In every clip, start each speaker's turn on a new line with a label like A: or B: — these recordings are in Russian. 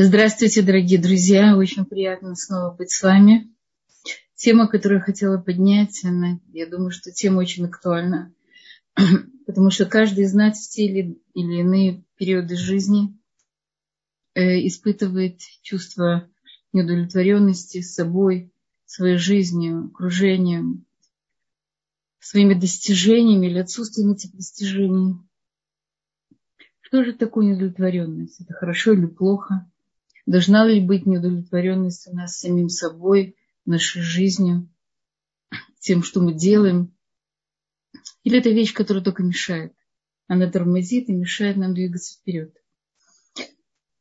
A: Здравствуйте, дорогие друзья. Очень приятно снова быть с вами. Тема, которую я хотела поднять, она, я думаю, что тема очень актуальна, потому что каждый из нас в те или, или иные периоды жизни э, испытывает чувство неудовлетворенности с собой, своей жизнью, окружением, своими достижениями или отсутствием этих достижений. Что же такое неудовлетворенность? Это хорошо или плохо? Должна ли быть неудовлетворенность у нас самим собой, нашей жизнью, тем, что мы делаем? Или это вещь, которая только мешает? Она тормозит и мешает нам двигаться вперед.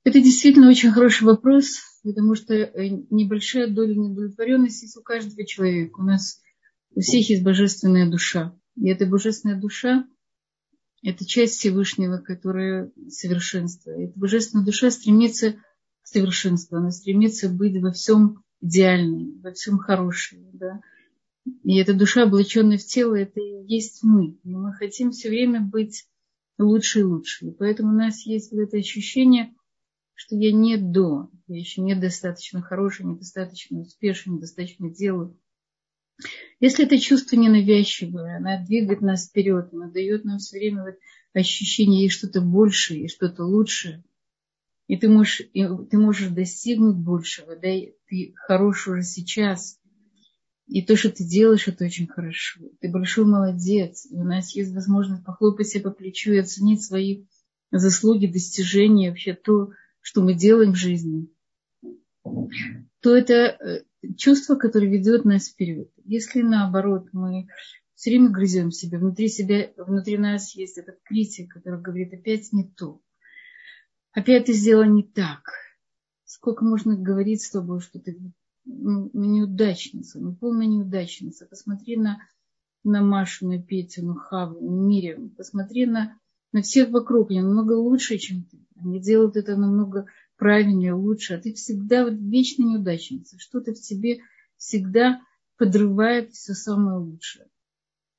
A: Это действительно очень хороший вопрос, потому что э, небольшая доля неудовлетворенности есть у каждого человека. У нас у всех есть божественная душа. И эта божественная душа – это часть Всевышнего, которая совершенство. Эта божественная душа стремится совершенства, она стремится быть во всем идеальной, во всем хорошей. Да? И эта душа, облаченная в тело, это и есть мы. И мы хотим все время быть лучше и лучше. И поэтому у нас есть вот это ощущение, что я не до, я еще недостаточно хороший, недостаточно успешный, недостаточно делаю. Если это чувство ненавязчивое, она двигает нас вперед, она дает нам все время вот ощущение, есть что-то большее, есть что-то лучшее – и ты можешь, и ты можешь достигнуть большего, да, ты хорош уже сейчас. И то, что ты делаешь, это очень хорошо. Ты большой молодец. И у нас есть возможность похлопать себя по плечу и оценить свои заслуги, достижения, вообще то, что мы делаем в жизни. То это э, чувство, которое ведет нас вперед. Если наоборот мы все время грызем себя, внутри себя, внутри нас есть этот критик, который говорит опять не то, опять ты сделала не так. Сколько можно говорить с тобой, что ты ну, неудачница, ну, полная неудачница. Посмотри на, на Машу, на Петю, на Хаву, на Мире. Посмотри на, на всех вокруг. Они намного лучше, чем ты. Они делают это намного правильнее, лучше. А ты всегда вот вечно неудачница. Что-то в тебе всегда подрывает все самое лучшее.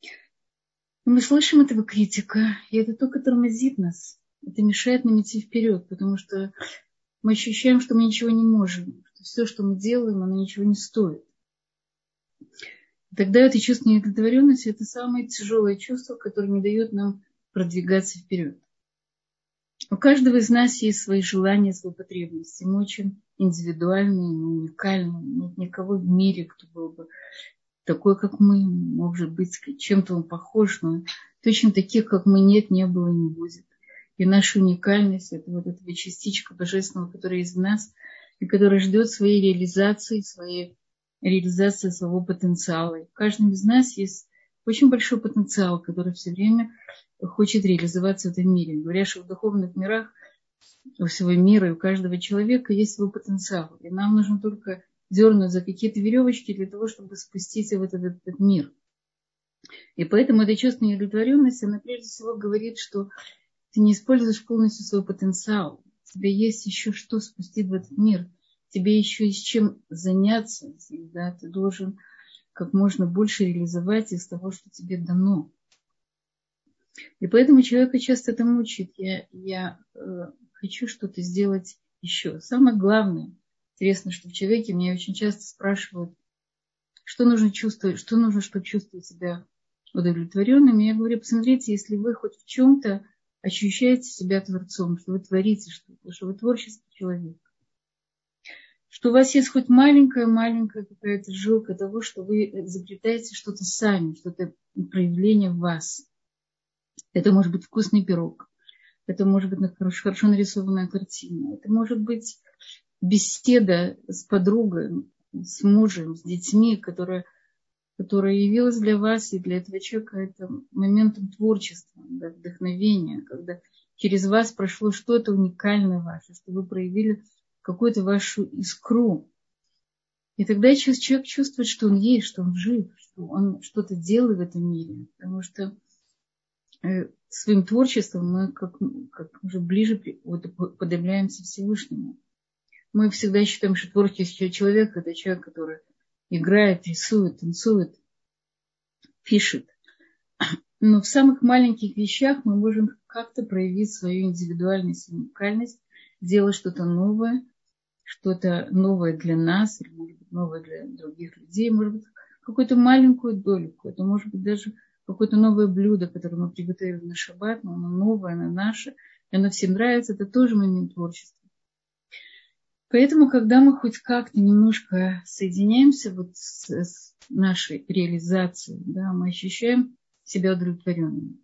A: И мы слышим этого критика, и это только тормозит нас это мешает нам идти вперед, потому что мы ощущаем, что мы ничего не можем, что все, что мы делаем, оно ничего не стоит. Тогда это чувство неудовлетворенности – это самое тяжелое чувство, которое не дает нам продвигаться вперед. У каждого из нас есть свои желания, свои потребности. Мы очень индивидуальные, мы уникальные. Нет никого в мире, кто был бы такой, как мы. Может быть, чем-то он похож, но точно таких, как мы, нет, не было и не будет. И наша уникальность – это вот эта частичка божественного, которая из нас, и которая ждет своей реализации, своей реализации своего потенциала. И в каждом из нас есть очень большой потенциал, который все время хочет реализоваться в этом мире. Говорят, что в духовных мирах у всего мира и у каждого человека есть свой потенциал. И нам нужно только дернуть за какие-то веревочки для того, чтобы спуститься в этот, этот мир. И поэтому это чувство неудовлетворенности, оно прежде всего говорит, что ты не используешь полностью свой потенциал. Тебе есть еще что спустить в этот мир. Тебе еще есть чем заняться. Да? Ты должен как можно больше реализовать из того, что тебе дано. И поэтому человека часто это мучает. Я, я э, хочу что-то сделать еще. Самое главное, интересно, что в человеке меня очень часто спрашивают, что нужно чувствовать, что нужно, чтобы чувствовать себя удовлетворенным. Я говорю, посмотрите, если вы хоть в чем-то ощущаете себя творцом, что вы творите что-то, что вы творческий человек. Что у вас есть хоть маленькая-маленькая какая-то жилка того, что вы изобретаете что-то сами, что-то проявление в вас. Это может быть вкусный пирог. Это может быть хорошо нарисованная картина. Это может быть беседа с подругой, с мужем, с детьми, которая которая явилась для вас и для этого человека это моментом творчества, да, вдохновения, когда через вас прошло что-то уникальное ваше, что вы проявили какую-то вашу искру. И тогда человек чувствует, что он есть, что он жив, что он что-то делает в этом мире. Потому что э, своим творчеством мы как, как уже ближе вот, подавляемся Всевышнему. Мы всегда считаем, что творческий человек – это человек, который играет, рисует, танцует, пишет. Но в самых маленьких вещах мы можем как-то проявить свою индивидуальность, уникальность, делать что-то новое что-то новое для нас, или, может быть, новое для других людей, может быть, какую-то маленькую дольку. Это может быть даже какое-то новое блюдо, которое мы приготовили на шаббат, но оно новое, оно наше, и оно всем нравится, это тоже момент творчества. Поэтому, когда мы хоть как-то немножко соединяемся вот с, с нашей реализацией, да, мы ощущаем себя удовлетворенными.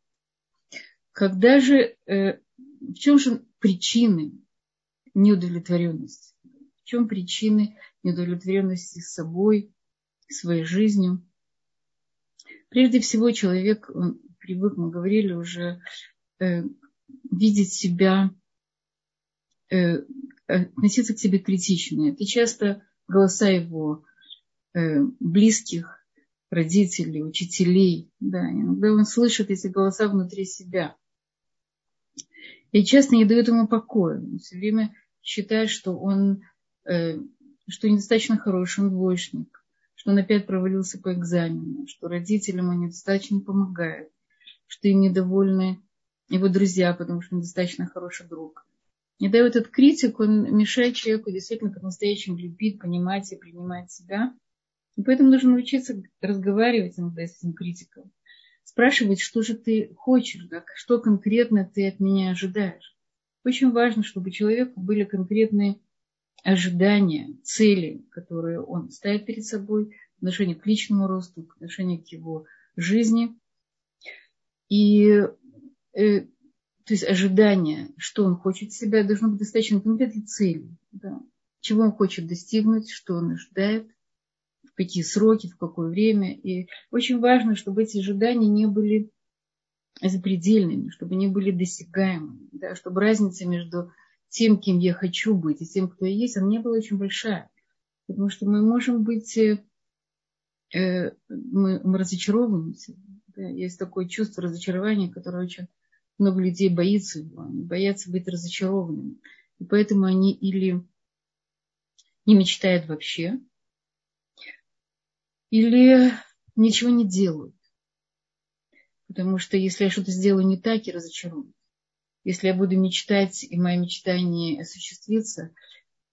A: Когда же, э, в чем же причины неудовлетворенности? В чем причины неудовлетворенности с собой, своей жизнью? Прежде всего, человек он привык, мы говорили уже, э, видеть себя, э, относиться к себе критично. Это часто голоса его э, близких, родителей, учителей. Да, иногда он слышит эти голоса внутри себя. И часто не дает ему покоя. Он все время считает, что он э, что недостаточно хороший, он двоечник, что он опять провалился по экзамену, что родителям он недостаточно помогает, что им недовольны его друзья, потому что он недостаточно хороший друг. И да, этот критик, он мешает человеку действительно по-настоящему любить, понимать и принимать себя. И поэтому нужно научиться разговаривать иногда с этим критиком. Спрашивать, что же ты хочешь, да, что конкретно ты от меня ожидаешь. Очень важно, чтобы у человека были конкретные ожидания, цели, которые он ставит перед собой в отношении к личному росту, в отношении к его жизни. И э, то есть ожидание, что он хочет себя, должно быть достаточно конкретной цели. Да. Чего он хочет достигнуть, что он ожидает, в какие сроки, в какое время. И очень важно, чтобы эти ожидания не были запредельными, чтобы не были досягаемыми, да, чтобы разница между тем, кем я хочу быть, и тем, кто я есть, она не была очень большая. Потому что мы можем быть, э, э мы, мы разочаровываемся. Да, есть такое чувство разочарования, которое очень много людей боится его, они боятся быть разочарованными. И поэтому они или не мечтают вообще, или ничего не делают. Потому что если я что-то сделаю не так, я разочарую. Если я буду мечтать, и моя мечта не осуществится,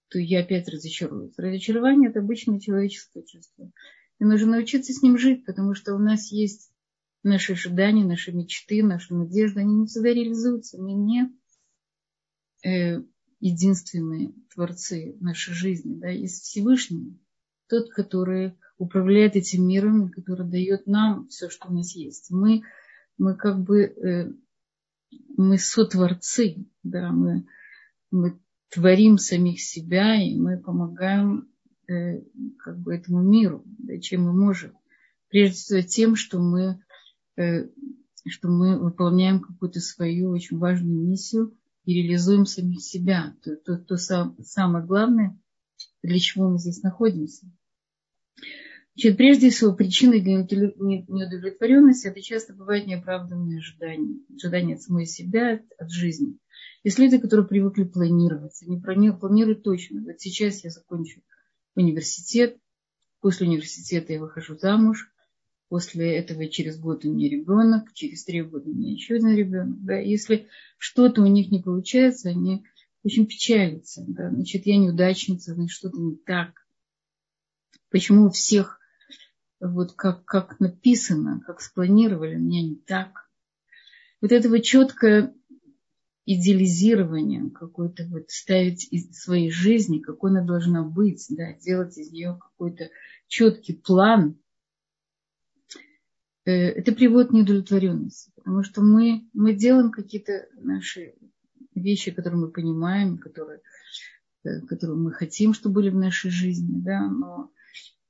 A: то я опять разочаруюсь. Разочарование – это обычное человеческое чувство. И нужно научиться с ним жить, потому что у нас есть наши ожидания, наши мечты, наши надежды, они не всегда реализуются. Мы не э, единственные творцы нашей жизни. Да? Есть Всевышний, тот, который управляет этим миром, который дает нам все, что у нас есть. Мы, мы как бы э, мы сотворцы, да, мы, мы творим самих себя, и мы помогаем э, как бы этому миру, да, чем мы можем. Прежде всего тем, что мы что мы выполняем какую-то свою очень важную миссию и реализуем самих себя. То, то, то самое главное, для чего мы здесь находимся. Значит, прежде всего, причиной для неудовлетворенности это часто бывают неоправданные ожидания. Ожидания от самой себя, от, жизни. Есть люди, которые привыкли планировать. Они планируют точно. Вот сейчас я закончу университет, после университета я выхожу замуж, после этого через год у меня ребенок, через три года у меня еще один ребенок. Да. Если что-то у них не получается, они очень печалятся. Да. Значит, я неудачница, значит, что-то не так. Почему у всех вот как, как написано, как спланировали, у меня не так. Вот этого четкое идеализирование какое-то вот ставить из своей жизни, какой она должна быть, да, делать из нее какой-то четкий план, это приводит к неудовлетворенности, потому что мы, мы делаем какие-то наши вещи, которые мы понимаем, которые, э, которые мы хотим, чтобы были в нашей жизни, да, но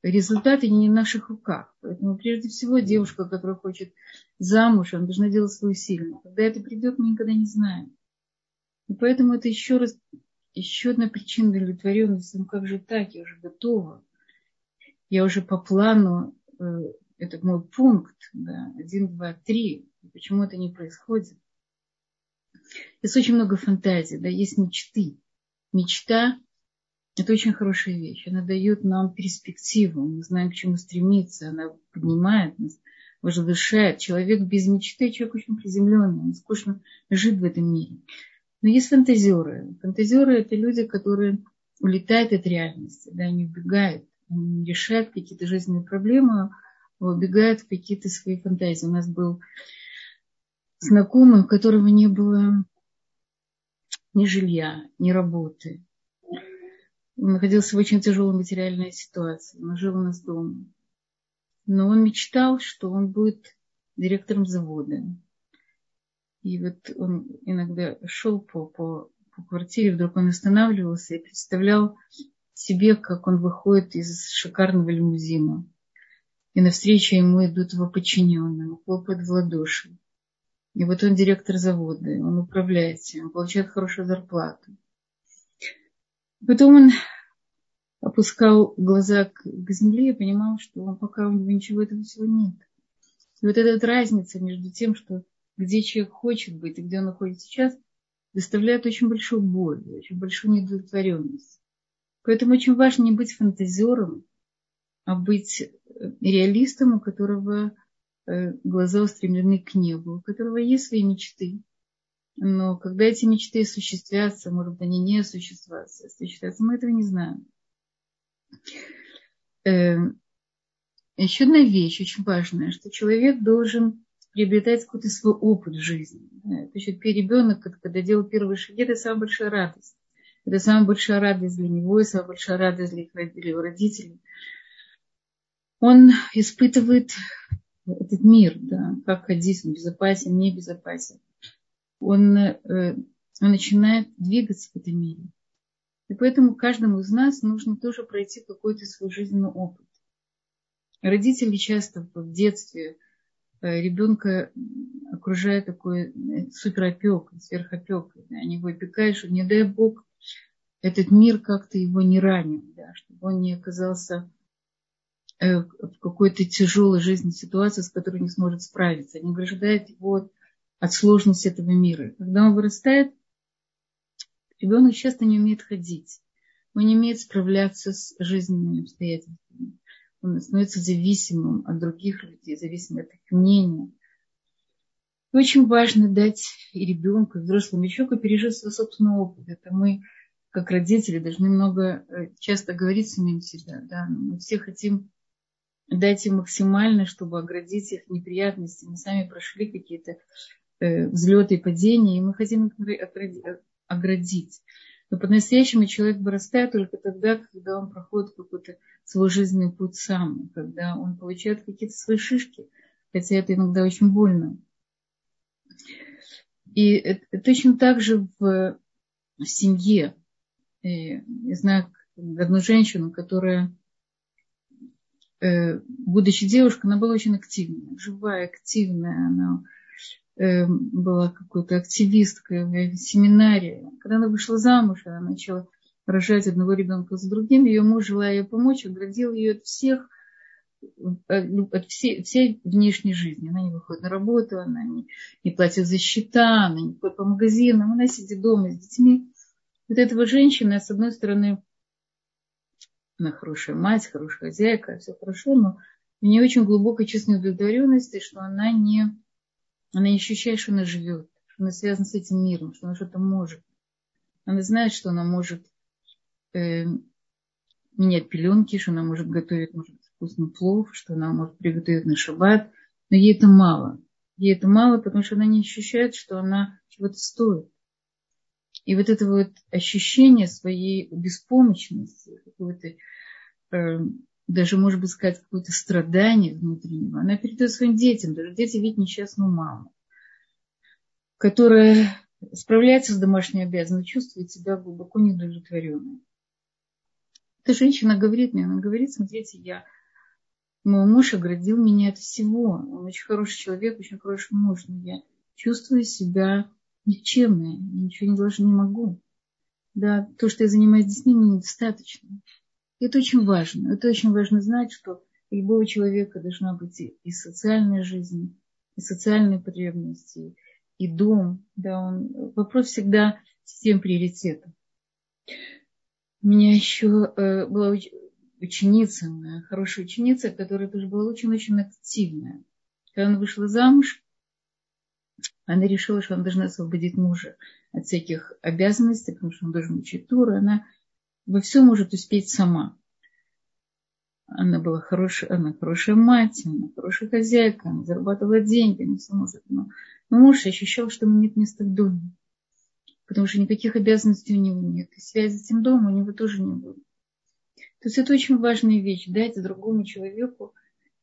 A: результаты не в наших руках. Поэтому прежде всего девушка, которая хочет замуж, она должна делать свою силу. Когда это придет, мы никогда не знаем. И поэтому это еще раз, еще одна причина удовлетворенности. Ну как же так, я уже готова. Я уже по плану э, это мой пункт, да, один, два, три. Почему это не происходит? Есть очень много фантазий, да, есть мечты. Мечта – это очень хорошая вещь. Она дает нам перспективу, мы знаем, к чему стремиться, она поднимает нас, возвышает. Человек без мечты, человек очень приземленный, он скучно жить в этом мире. Но есть фантазеры. Фантазеры – это люди, которые улетает от реальности, да, не убегает, не решает какие-то жизненные проблемы, убегает в какие-то свои фантазии. У нас был знакомый, у которого не было ни жилья, ни работы. Он находился в очень тяжелой материальной ситуации. Он жил у нас дома. Но он мечтал, что он будет директором завода. И вот он иногда шел по, по, по квартире, вдруг он останавливался и представлял себе, как он выходит из шикарного лимузина. И навстречу ему идут его подчиненные, хлопают в ладоши. И вот он директор завода, он управляет всем, получает хорошую зарплату. Потом он опускал глаза к, к земле и понимал, что он, пока у него ничего этого всего нет. И вот эта разница между тем, что где человек хочет быть и где он находится сейчас, доставляет очень большую боль, очень большую недовлетворенность. Поэтому очень важно не быть фантазером, а быть реалистом, у которого э, глаза устремлены к небу, у которого есть свои мечты. Но когда эти мечты осуществятся, может быть, они не осуществятся, осуществятся, мы этого не знаем. Э, еще одна вещь очень важная, что человек должен приобретать какой-то свой опыт в жизни. То есть ребенок, когда делал первые шаги, это самая большая радость. Это самая большая радость для него и самая большая радость для его родителей. Он испытывает этот мир, да, как ходить, он безопасен, не безопасен. Он, он начинает двигаться в этом мире. И поэтому каждому из нас нужно тоже пройти какой-то свой жизненный опыт. Родители часто в детстве э, ребенка окружает такой э, суперопекой, сверхопекой. Да, они его опекают, что не дай Бог этот мир как-то его не ранил, да, чтобы он не оказался в какой-то тяжелой жизненной ситуации, с которой не сможет справиться. Они ограждают его от сложности этого мира. Когда он вырастает, ребенок часто не умеет ходить. Он не умеет справляться с жизненными обстоятельствами. Он становится зависимым от других людей, зависимым от их мнения. И очень важно дать и ребенку, и взрослому человеку пережить свой собственный опыт. Это мы как родители, должны много э, часто говорить самим себя. Да? Мы все хотим им максимально, чтобы оградить их неприятности. Мы сами прошли какие-то э, взлеты и падения, и мы хотим их оградить. Но по-настоящему человек вырастает только тогда, когда он проходит какой-то свой жизненный путь сам, когда он получает какие-то свои шишки, хотя это иногда очень больно. И это, точно так же в, семье я знаю одну женщину, которая, э, будучи девушкой, она была очень активная, живая, активная, она э, была какой-то активисткой в семинаре. Когда она вышла замуж, она начала рожать одного ребенка за другим, ее муж, желая ей помочь, оградил ее от всех, от всей, всей внешней жизни. Она не выходит на работу, она не, не платит за счета, она не ходит по магазинам, она сидит дома с детьми вот этого женщина, с одной стороны, она хорошая мать, хорошая хозяйка, все хорошо, но у нее очень глубокая чувство удовлетворенности, что она не, она не ощущает, что она живет, что она связана с этим миром, что она что-то может. Она знает, что она может э, менять пеленки, что она может готовить, может, вкусный плов, что она может приготовить на шаббат, но ей это мало. Ей это мало, потому что она не ощущает, что она чего-то стоит. И вот это вот ощущение своей беспомощности, какого-то, э, даже, может быть, сказать, какое-то страдание внутреннего, она передает своим детям. Даже дети видят несчастную маму, которая справляется с домашней обязанностью, чувствует себя глубоко недовлетворенной. Эта женщина говорит мне, она говорит, смотрите, я, мой муж оградил меня от всего. Он очень хороший человек, очень хороший муж, но я чувствую себя никчемная, я ничего не должна, не могу. Да, то, что я занимаюсь детьми, мне недостаточно. Это очень важно. Это очень важно знать, что у любого человека должна быть и социальная жизнь, и социальные потребности, и дом. Да, он, вопрос всегда систем приоритетов. У меня еще э, была ученица, хорошая ученица, которая тоже была очень-очень активная. Когда она вышла замуж, она решила, что она должна освободить мужа от всяких обязанностей, потому что он должен учить Туру. Она во всем может успеть сама. Она была хорошая, она хорошая мать, она хорошая хозяйка, она зарабатывала деньги, она все может. Но, но муж ощущал, что ему нет места в доме. Потому что никаких обязанностей у него нет. И связи с этим домом у него тоже не было. То есть это очень важная вещь. Дать другому человеку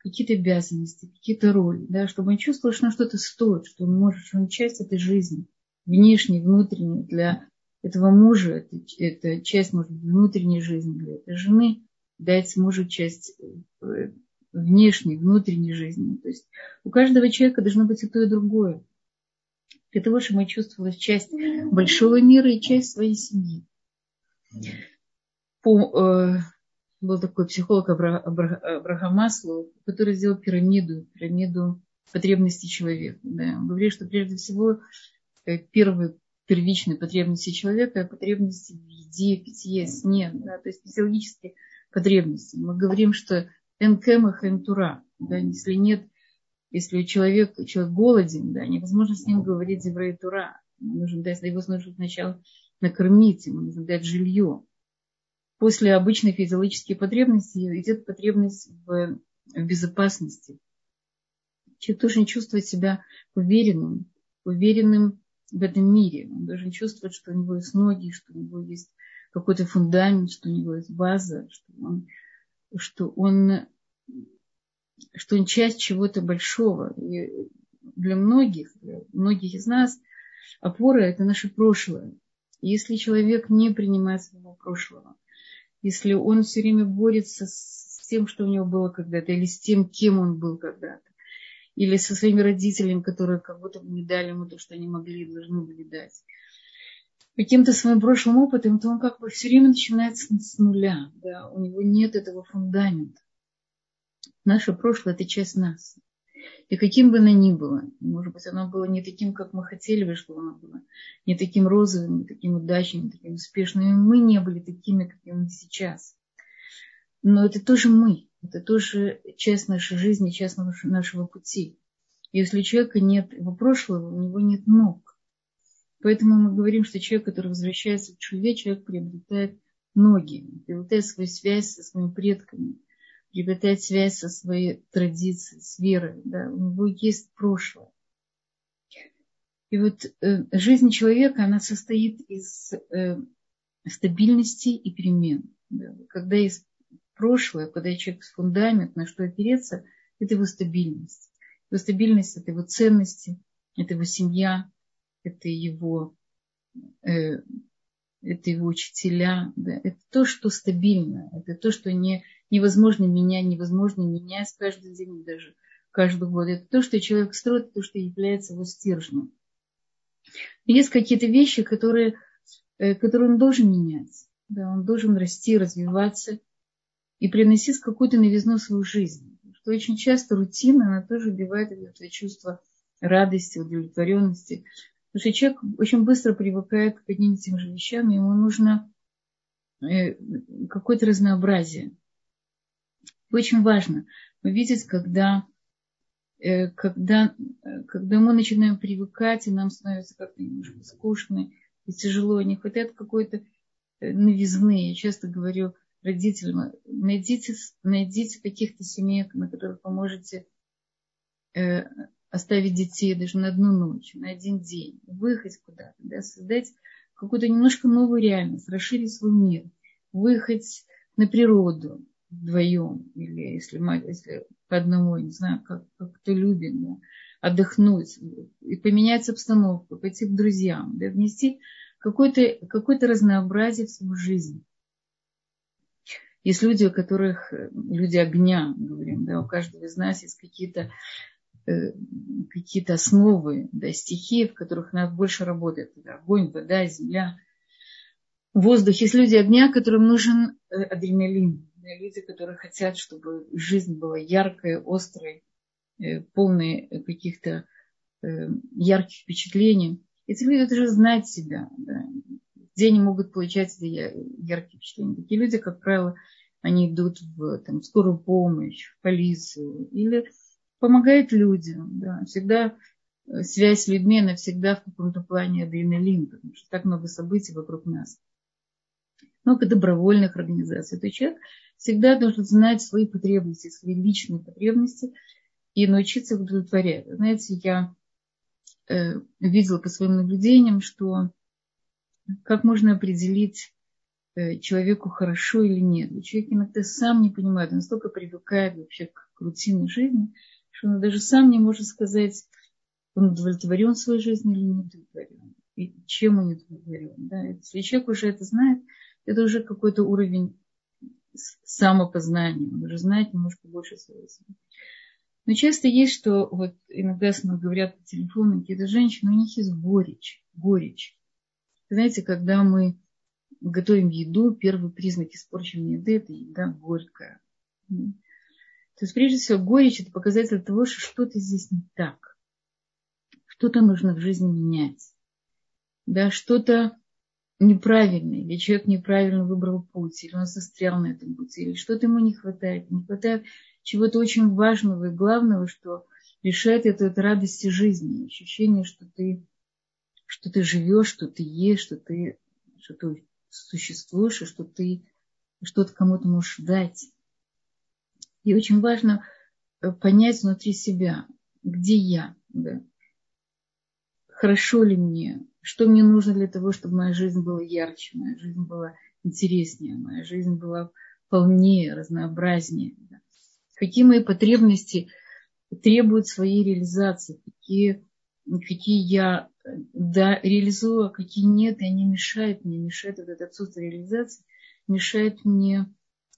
A: какие-то обязанности, какие-то роли, да, чтобы он чувствовал, что он что-то стоит, что он может, что он часть этой жизни, внешней, внутренней, для этого мужа, это, это часть, может быть, внутренней жизни, для этой жены, дать мужу часть э, внешней, внутренней жизни. То есть у каждого человека должно быть и то, и другое. Для того, чтобы мы чувствовали часть большого мира и часть своей семьи. По, э, был такой психолог Абрахам Маслоу, который сделал пирамиду, пирамиду потребностей человека. Да. Он говорит, что прежде всего э, первые первичные потребности человека – потребности в еде, питье, сне, да, то есть физиологические потребности. Мы говорим, что энкема хентура, да, если нет, если человек, человек голоден, да, невозможно с ним говорить еврей тура. Нужно дать, его нужно сначала накормить, ему нужно дать жилье после обычной физиологической потребности идет потребность в, в безопасности. Человек должен чувствовать себя уверенным, уверенным в этом мире. Он должен чувствовать, что у него есть ноги, что у него есть какой-то фундамент, что у него есть база, что он, что он, что он часть чего-то большого. И для многих, для многих из нас опора – это наше прошлое. Если человек не принимает своего прошлого, если он все время борется с тем, что у него было когда-то, или с тем, кем он был когда-то, или со своими родителями, которые как будто бы не дали ему то, что они могли и должны были дать, каким-то своим прошлым опытом, то он как бы все время начинается с нуля. Да? У него нет этого фундамента. Наше прошлое – это часть нас. И каким бы оно ни было, может быть, оно было не таким, как мы хотели бы, чтобы оно было, не таким розовым, не таким удачным, не таким успешным, и мы не были такими, какими мы сейчас. Но это тоже мы, это тоже часть нашей жизни, часть нашего пути. Если у человека нет его прошлого, у него нет ног. Поэтому мы говорим, что человек, который возвращается в чуве, человек приобретает ноги, приобретает свою связь со своими предками – приобретает связь со своей традицией, с верой. Да? У него есть прошлое. И вот э, жизнь человека, она состоит из э, стабильности и перемен. Да? Когда есть прошлое, когда человек с фундамент, на что опереться, это его стабильность. Его стабильность – это его ценности, это его семья, это его, э, это его учителя. Да? Это то, что стабильно, это то, что не невозможно менять, невозможно менять каждый день, даже каждый год. Это то, что человек строит, то, что является его стержнем. Есть какие-то вещи, которые, э, которые он должен менять. Да, он должен расти, развиваться и приносить какую-то новизну в свою жизнь. Что очень часто рутина, она тоже убивает это чувство радости, удовлетворенности. Потому что человек очень быстро привыкает к одним и тем же вещам, ему нужно э, какое-то разнообразие. Очень важно увидеть, когда, э, когда, э, когда мы начинаем привыкать, и нам становится как-то немножко скучно и тяжело, не хватает какой-то э, новизны. Я часто говорю родителям, найдите, найдите каких-то семей, на которых вы можете оставить детей даже на одну ночь, на один день, выехать куда-то, да, создать какую-то немножко новую реальность, расширить свой мир, выехать на природу, вдвоем, или если, если по одному, не знаю, как, как кто любит, да, отдохнуть, и поменять обстановку, пойти к друзьям, да, внести какое-то какое разнообразие в свою жизнь. Есть люди, у которых, люди огня, говорим, да, у каждого из нас есть какие-то э, какие-то основы, да, стихии, в которых надо больше работать. Да, огонь, вода, земля, воздух. Есть люди огня, которым нужен э, адреналин, люди, которые хотят, чтобы жизнь была яркой, острой, э, полной каких-то э, ярких впечатлений. Эти люди должны знать себя, да, где они могут получать эти яркие впечатления. Такие люди, как правило, они идут в там, скорую помощь, в полицию или помогают людям. Да. Всегда э, связь с людьми, она всегда в каком-то плане адреналин, потому что так много событий вокруг нас. Много добровольных организаций, то человек всегда должен знать свои потребности, свои личные потребности и научиться их удовлетворять. Знаете, я э, видела по своим наблюдениям, что как можно определить э, человеку хорошо или нет. Человек иногда сам не понимает, он настолько привыкает вообще к рутинной жизни, что он даже сам не может сказать, он удовлетворен своей жизнью или не удовлетворен. И чем он удовлетворен. Да? Если человек уже это знает, это уже какой-то уровень самопознания. Он уже знает немножко больше своего себя. Но часто есть, что вот иногда с мной говорят по телефону какие-то женщины, у них есть горечь, горечь. Знаете, когда мы готовим еду, первый признак испорченной еды – это еда горькая. То есть, прежде всего, горечь – это показатель того, что что-то здесь не так. Что-то нужно в жизни менять. Да, что-то неправильное, или человек неправильно выбрал путь, или он застрял на этом пути, или что-то ему не хватает. Не хватает чего-то очень важного и главного, что решает эту, эту радости жизни, ощущение, что ты, что ты живешь, что ты ешь, что ты, что ты существуешь, и что ты что-то кому-то можешь дать. И очень важно э, понять внутри себя, где я, да? хорошо ли мне, что мне нужно для того, чтобы моя жизнь была ярче, моя жизнь была интереснее, моя жизнь была полнее, разнообразнее. Да? Какие мои потребности требуют своей реализации, какие, какие я да, реализую, а какие нет, и они мешают мне, мешают вот это отсутствие реализации, мешают мне,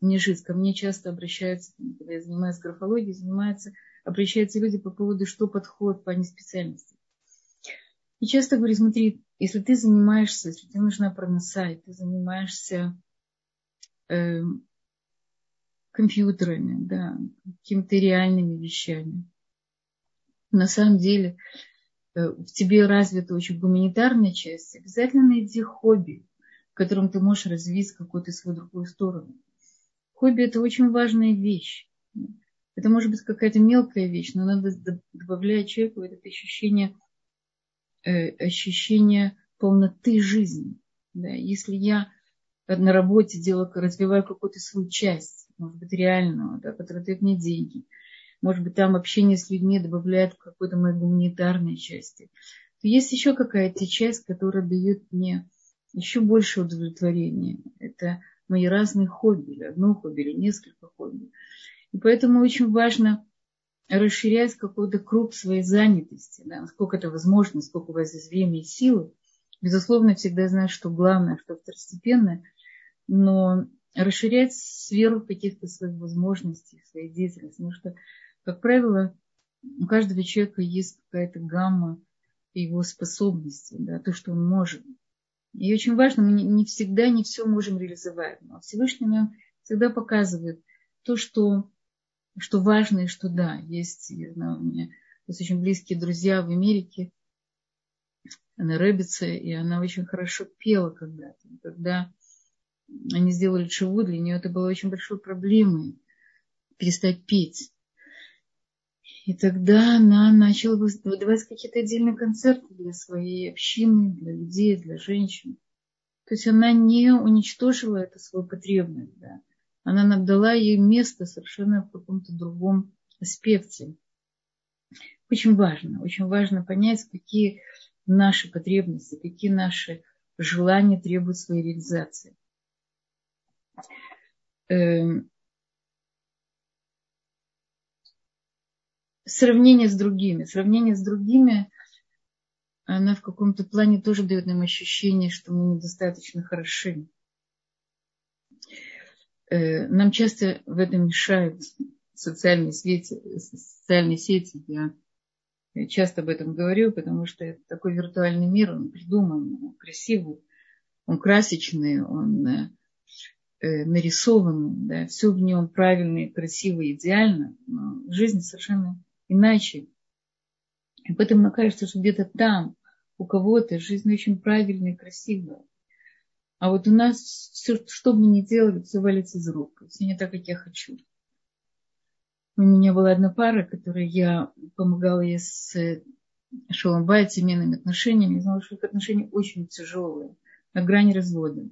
A: мне жить. Ко мне часто обращаются, когда я занимаюсь графологией, занимаются, обращаются люди по поводу, что подходит по специальности. И часто говорю, смотри, если ты занимаешься, если тебе нужна проносай, ты занимаешься э, компьютерами, да, какими-то реальными вещами. На самом деле э, в тебе развита очень гуманитарная часть, обязательно найди хобби, в котором ты можешь развить какую-то свою другую сторону. Хобби – это очень важная вещь. Это может быть какая-то мелкая вещь, но надо добавлять человеку это ощущение – ощущение полноты жизни. Да? Если я на работе делаю, развиваю какую-то свою часть, может быть, реальную, да, которая дает мне деньги, может быть, там общение с людьми добавляет какой-то моей гуманитарной части, то есть еще какая-то часть, которая дает мне еще больше удовлетворения. Это мои разные хобби, одно хобби, или несколько хобби. И поэтому очень важно расширять какой-то круг своей занятости, да, насколько это возможно, сколько у вас есть времени и силы. Безусловно, всегда знать, что главное, что второстепенное, но расширять сферу каких-то своих возможностей, своей деятельности. Потому что, как правило, у каждого человека есть какая-то гамма его способностей, да, то, что он может. И очень важно, мы не всегда не все можем реализовать, но Всевышний нам всегда показывает то, что что важно и что да. Есть, я знаю, у меня есть очень близкие друзья в Америке, она рэбится, и она очень хорошо пела когда-то. Когда они сделали чего, для нее это было очень большой проблемой перестать петь. И тогда она начала выдавать какие-то отдельные концерты для своей общины, для людей, для женщин. То есть она не уничтожила это свою потребность. Да она отдала ей место совершенно в каком-то другом аспекте. Очень важно, очень важно понять, какие наши потребности, какие наши желания требуют своей реализации. Эм, сравнение с другими. Сравнение с другими, она в каком-то плане тоже дает нам ощущение, что мы недостаточно хороши. Э, нам часто в этом мешают социальные сети. Социальные сети. Я часто об этом говорю, потому что это такой виртуальный мир, он придуман, он красивый, он красочный, он э, э, нарисован, да, все в нем правильно, красиво, идеально, но жизнь совершенно иначе. И поэтому мне кажется, что где-то там у кого-то жизнь очень правильная и красивая. А вот у нас все, что бы мы ни делали, все валится из рук. Все не так, как я хочу. У меня была одна пара, которой я помогала ей с э, шаломбай, семейными отношениями. Я знала, что их отношения очень тяжелые, на грани развода.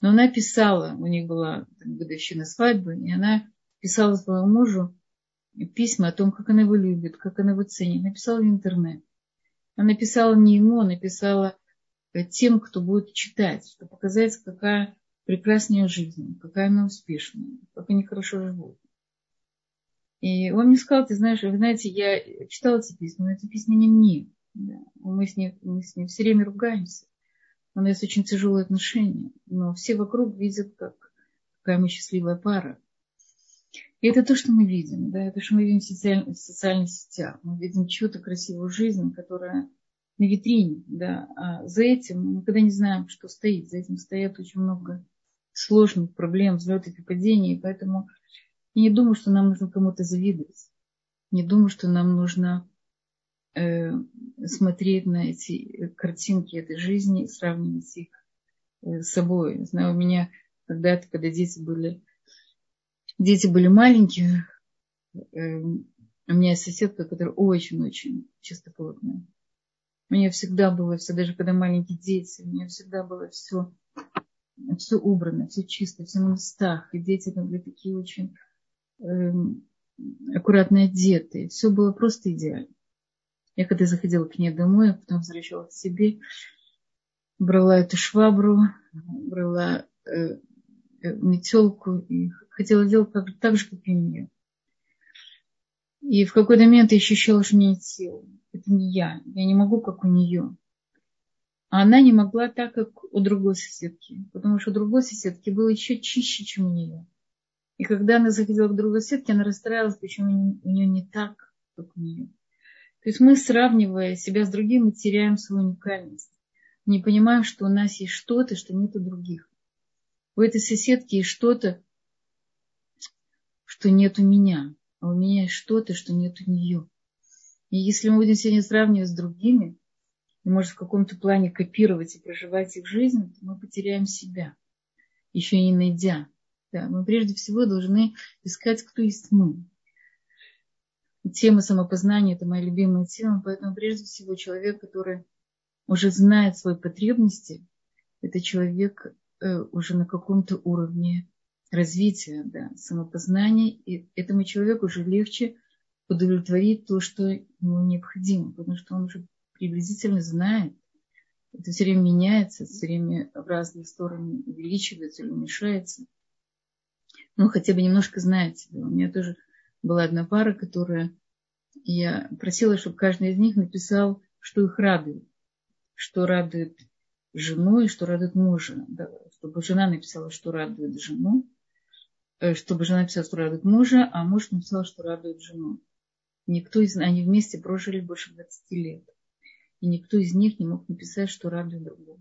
A: Но она писала, у них была годовщина свадьбы, и она писала своему мужу письма о том, как она его любит, как она его ценит. Написала в интернет. Она написала не ему, она написала э, тем, кто будет читать, чтобы показать, какая прекрасная жизнь, какая она успешная, как они хорошо живут. И он мне сказал, ты знаешь, вы знаете, я читала эти письма, но эти письма не мне. Да. Мы, с ним, мы с ним все время ругаемся. У нас очень тяжелые отношения. Но все вокруг видят, как, какая мы счастливая пара. И это то, что мы видим. Да, это что мы видим в, социаль, в социальных сетях. Мы видим чью-то красивую жизнь, которая на витрине. Да. А за этим мы никогда не знаем, что стоит. За этим стоят очень много сложных проблем, взлетов и падений. Поэтому я не думаю, что нам нужно кому-то завидовать. Не думаю, что нам нужно э, смотреть на эти картинки этой жизни и сравнивать их э, с собой. Знаю, у меня когда-то, когда дети были, дети были маленькие, э, у меня есть соседка, которая очень-очень чистоплотная. У меня всегда было все, даже когда маленькие дети, у меня всегда было все, все убрано, все чисто, все на местах. И дети там были такие очень Эм, аккуратно одетые. Все было просто идеально. Я когда заходила к ней домой, а потом возвращалась к себе, брала эту швабру, брала э, э, метелку и хотела делать как, так же, как и нее. И в какой-то момент я ощущала, что у меня нет сил. Это не я. Я не могу, как у нее. А она не могла так, как у другой соседки. Потому что у другой соседки было еще чище, чем у нее. И когда она заходила к другой сетке, она расстраивалась, почему у нее не так, как у нее. То есть мы, сравнивая себя с другим, мы теряем свою уникальность. Не понимаем, что у нас есть что-то, что нет у других. У этой соседки есть что-то, что нет у меня. А у меня есть что-то, что нет у нее. И если мы будем сегодня сравнивать с другими, и, может, в каком-то плане копировать и проживать их жизнь, то мы потеряем себя, еще не найдя да, мы прежде всего должны искать, кто есть мы. Тема самопознания – это моя любимая тема, поэтому прежде всего человек, который уже знает свои потребности, это человек э, уже на каком-то уровне развития, да, самопознания, и этому человеку уже легче удовлетворить то, что ему необходимо, потому что он уже приблизительно знает, это все время меняется, все время в разные стороны увеличивается или уменьшается – ну, хотя бы немножко знает себя. У меня тоже была одна пара, которая... Я просила, чтобы каждый из них написал, что их радует. Что радует жену и что радует мужа. Да, чтобы жена написала, что радует жену. Э, чтобы жена написала, что радует мужа, а муж написал, что радует жену. Никто из... Они вместе прожили больше 20 лет. И никто из них не мог написать, что радует другого.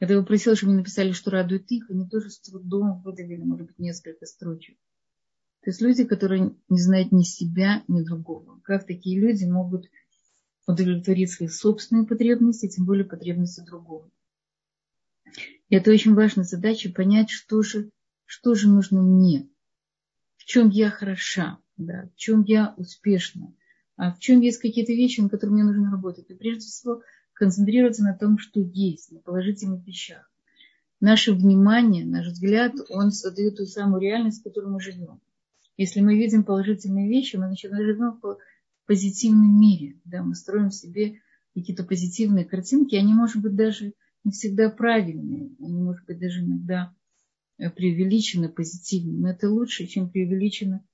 A: Когда я попросила, чтобы мне написали, что радует их, они тоже с трудом выдавили, может быть, несколько строчек. То есть люди, которые не знают ни себя, ни другого. Как такие люди могут удовлетворить свои собственные потребности, тем более потребности другого. И это очень важная задача понять, что же, что же нужно мне, в чем я хороша, да, в чем я успешна, а в чем есть какие-то вещи, на которые мне нужно работать. И прежде всего концентрироваться на том, что есть, на положительных вещах. Наше внимание, наш взгляд, он создает ту самую реальность, в которой мы живем. Если мы видим положительные вещи, мы начинаем жить в позитивном мире. Да, мы строим себе какие-то позитивные картинки, они, может быть, даже не всегда правильные, они, может быть, даже иногда э, преувеличены позитивные, но это лучше, чем преувеличены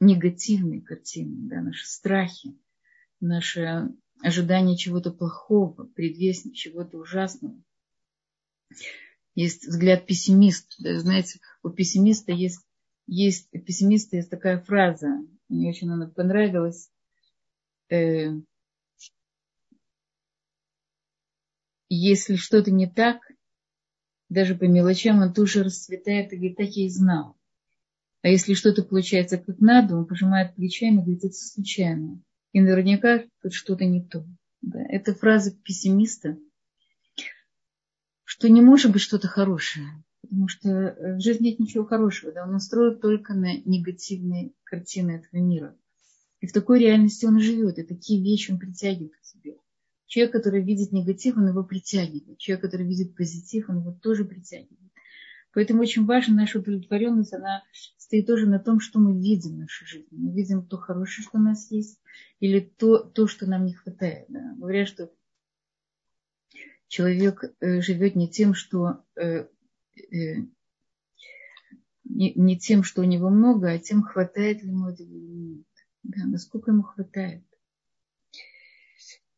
A: негативные картины, да, наши страхи, наши ожидание чего-то плохого, предвестник чего-то ужасного. Есть взгляд пессимиста. Знаете, у пессимиста есть, есть, у пессимиста есть такая фраза, мне очень она понравилась. Э, если что-то не так, даже по мелочам он тут же расцветает и говорит, так я и знал. А если что-то получается как надо, он пожимает плечами и говорит, это случайно. И наверняка тут что-то не то. Да, это фраза пессимиста, что не может быть что-то хорошее. Потому что в жизни нет ничего хорошего. Да? Он настроен только на негативные картины этого мира. И в такой реальности он живет. И такие вещи он притягивает к себе. Человек, который видит негатив, он его притягивает. Человек, который видит позитив, он его тоже притягивает. Поэтому очень важно, наша удовлетворенность, она стоит тоже на том, что мы видим в нашей жизни. Мы видим то хорошее, что у нас есть, или то, то что нам не хватает. Да. Говорят, что человек э, живет не тем, что э, э, не, не тем, что у него много, а тем, хватает ли ему этого или нет. Да, насколько ему хватает.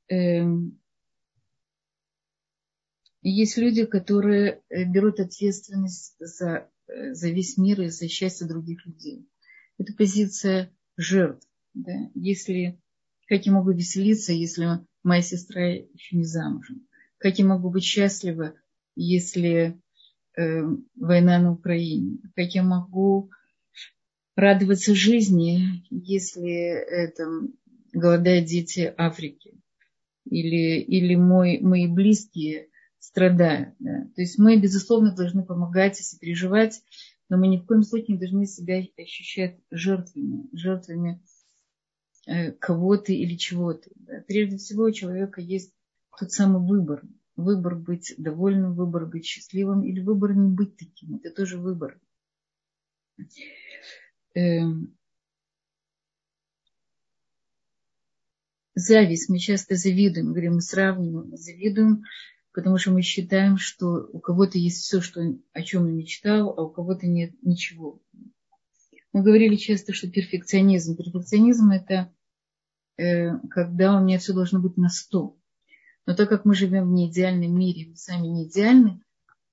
A: Эм, есть люди, которые э, берут ответственность за, э, за весь мир и за счастье других людей. Это позиция жертв. Да? Если, как я могу веселиться, если моя сестра еще не замужем? Как я могу быть счастлива, если э, война на Украине? Как я могу радоваться жизни, если это голодают дети Африки? Или, или мой, мои близкие страдают. Да. То есть мы, безусловно, должны помогать и сопереживать, но мы ни в коем случае не должны себя ощущать жертвами, жертвами э, кого-то или чего-то. Да. Прежде всего у человека есть тот самый выбор. Выбор быть довольным, выбор быть счастливым или выбор не быть таким. Это тоже выбор. Зависть. Мы часто завидуем, говорим, мы сравниваем, завидуем потому что мы считаем, что у кого-то есть все, что, о чем он мечтал, а у кого-то нет ничего. Мы говорили часто, что перфекционизм. Перфекционизм – это э, когда у меня все должно быть на сто. Но так как мы живем в неидеальном мире, мы сами не идеальны,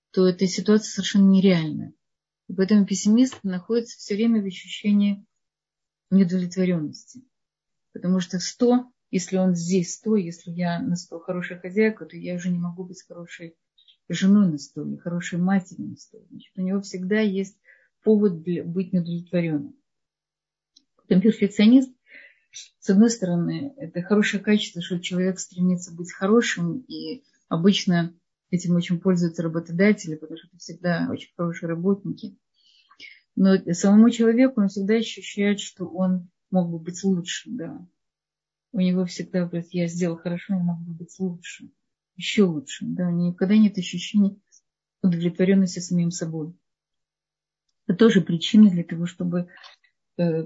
A: то эта ситуация совершенно нереальная. И поэтому пессимист находится все время в ощущении недовлетворенности. Потому что 100 если он здесь сто, если я на сто хорошая хозяйка, то я уже не могу быть хорошей женой на сто или хорошей матерью на сто. Значит, у него всегда есть повод для, быть недовлетворенным. Потом перфекционист, с одной стороны, это хорошее качество, что человек стремится быть хорошим, и обычно этим очень пользуются работодатели, потому что это всегда очень хорошие работники. Но самому человеку он всегда ощущает, что он мог бы быть лучше, да у него всегда говорит, я сделал хорошо, я могу быть лучше, еще лучше. Да, никогда нет ощущения удовлетворенности самим собой. Это тоже причина для того, чтобы э,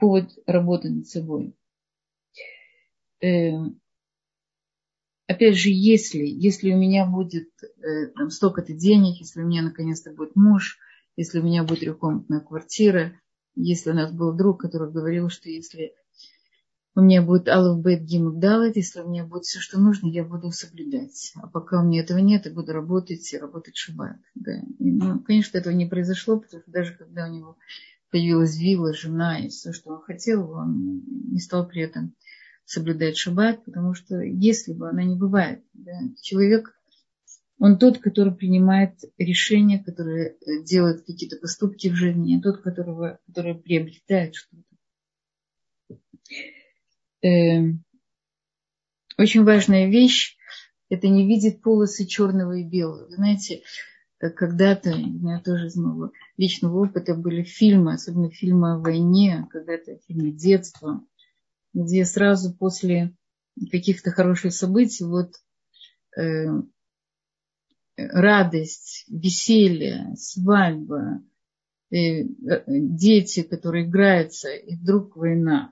A: повод работы над собой. Э, опять же, если, если у меня будет э, там, столько-то денег, если у меня наконец-то будет муж, если у меня будет трехкомнатная квартира, если у нас был друг, который говорил, что если у меня будет Аллах Бет Далет, если у меня будет все, что нужно, я буду соблюдать. А пока у меня этого нет, я буду работать и работать шаббат. Да. Ну, конечно, этого не произошло, потому что даже когда у него появилась вилла, жена и все, что он хотел, он не стал при этом соблюдать шаббат, потому что если бы она не бывает, да, человек, он тот, который принимает решения, который делает какие-то поступки в жизни, тот, которого, который приобретает что-то. Эм, очень важная вещь – это не видеть полосы черного и белого. знаете, э, когда-то, у меня тоже из моего личного опыта были фильмы, особенно фильмы о войне, когда-то фильмы детства, где сразу после каких-то хороших событий вот э, радость, веселье, свадьба, э, э дети, которые играются, и вдруг война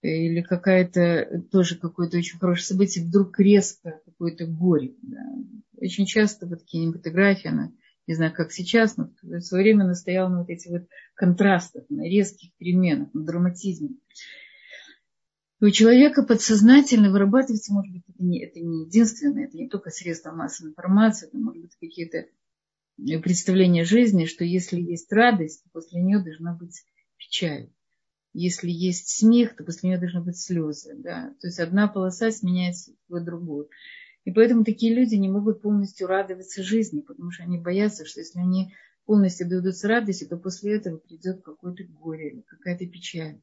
A: или какая-то тоже какое-то очень хорошее событие, вдруг резко какое-то горе. Да. Очень часто вот кинематография, она, не знаю, как сейчас, но в свое время она стояла на вот этих вот контрастах, на резких переменах, на драматизме. И у человека подсознательно вырабатывается, может быть, это не, это не единственное, это не только средства массовой информации, это может быть какие-то представления жизни, что если есть радость, то после нее должна быть печаль если есть смех, то после нее должны быть слезы. Да? То есть одна полоса сменяется в другую. И поэтому такие люди не могут полностью радоваться жизни, потому что они боятся, что если они полностью дадутся радости, то после этого придет какое-то горе или какая-то печаль.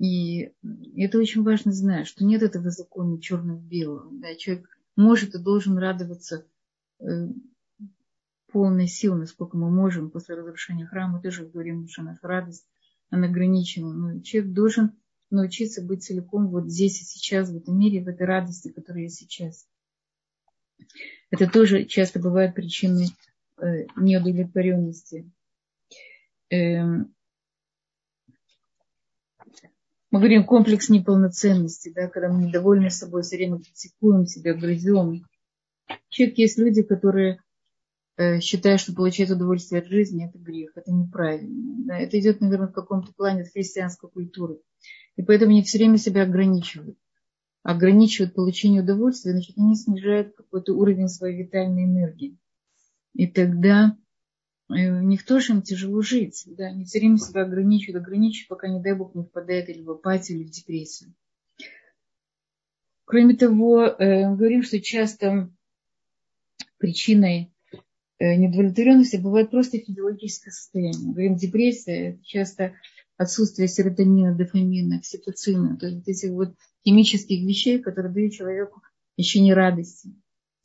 A: И это очень важно знать, что нет этого закона черно-белого. Да? Человек может и должен радоваться э, полной силой, насколько мы можем после разрушения храма. Мы тоже говорим, что наша радость она ограничена. Но человек должен научиться быть целиком вот здесь и сейчас, в этом мире, в этой радости, которая есть сейчас. Это тоже часто бывает причиной э, неудовлетворенности. Эм, мы говорим комплекс неполноценности, да, когда мы недовольны собой, все время критикуем себя, грызем. Человек есть люди, которые э, считают, что получать удовольствие от жизни – это грех, это неправильно. Да. Это идет, наверное, в каком-то плане от христианской культуры. И поэтому они все время себя ограничивают. Ограничивают получение удовольствия, значит, они снижают какой-то уровень своей витальной энергии. И тогда Э, у них тоже им тяжело жить. Да? Они все время себя ограничивают, ограничивают, пока, не дай бог, не впадает или в апатию, или в депрессию. Кроме того, э, говорим, что часто причиной э, недовлетворенности бывает просто физиологическое состояние. Говорим, депрессия – часто отсутствие серотонина, дофамина, окситоцина, то есть этих вот химических вещей, которые дают человеку ощущение радости.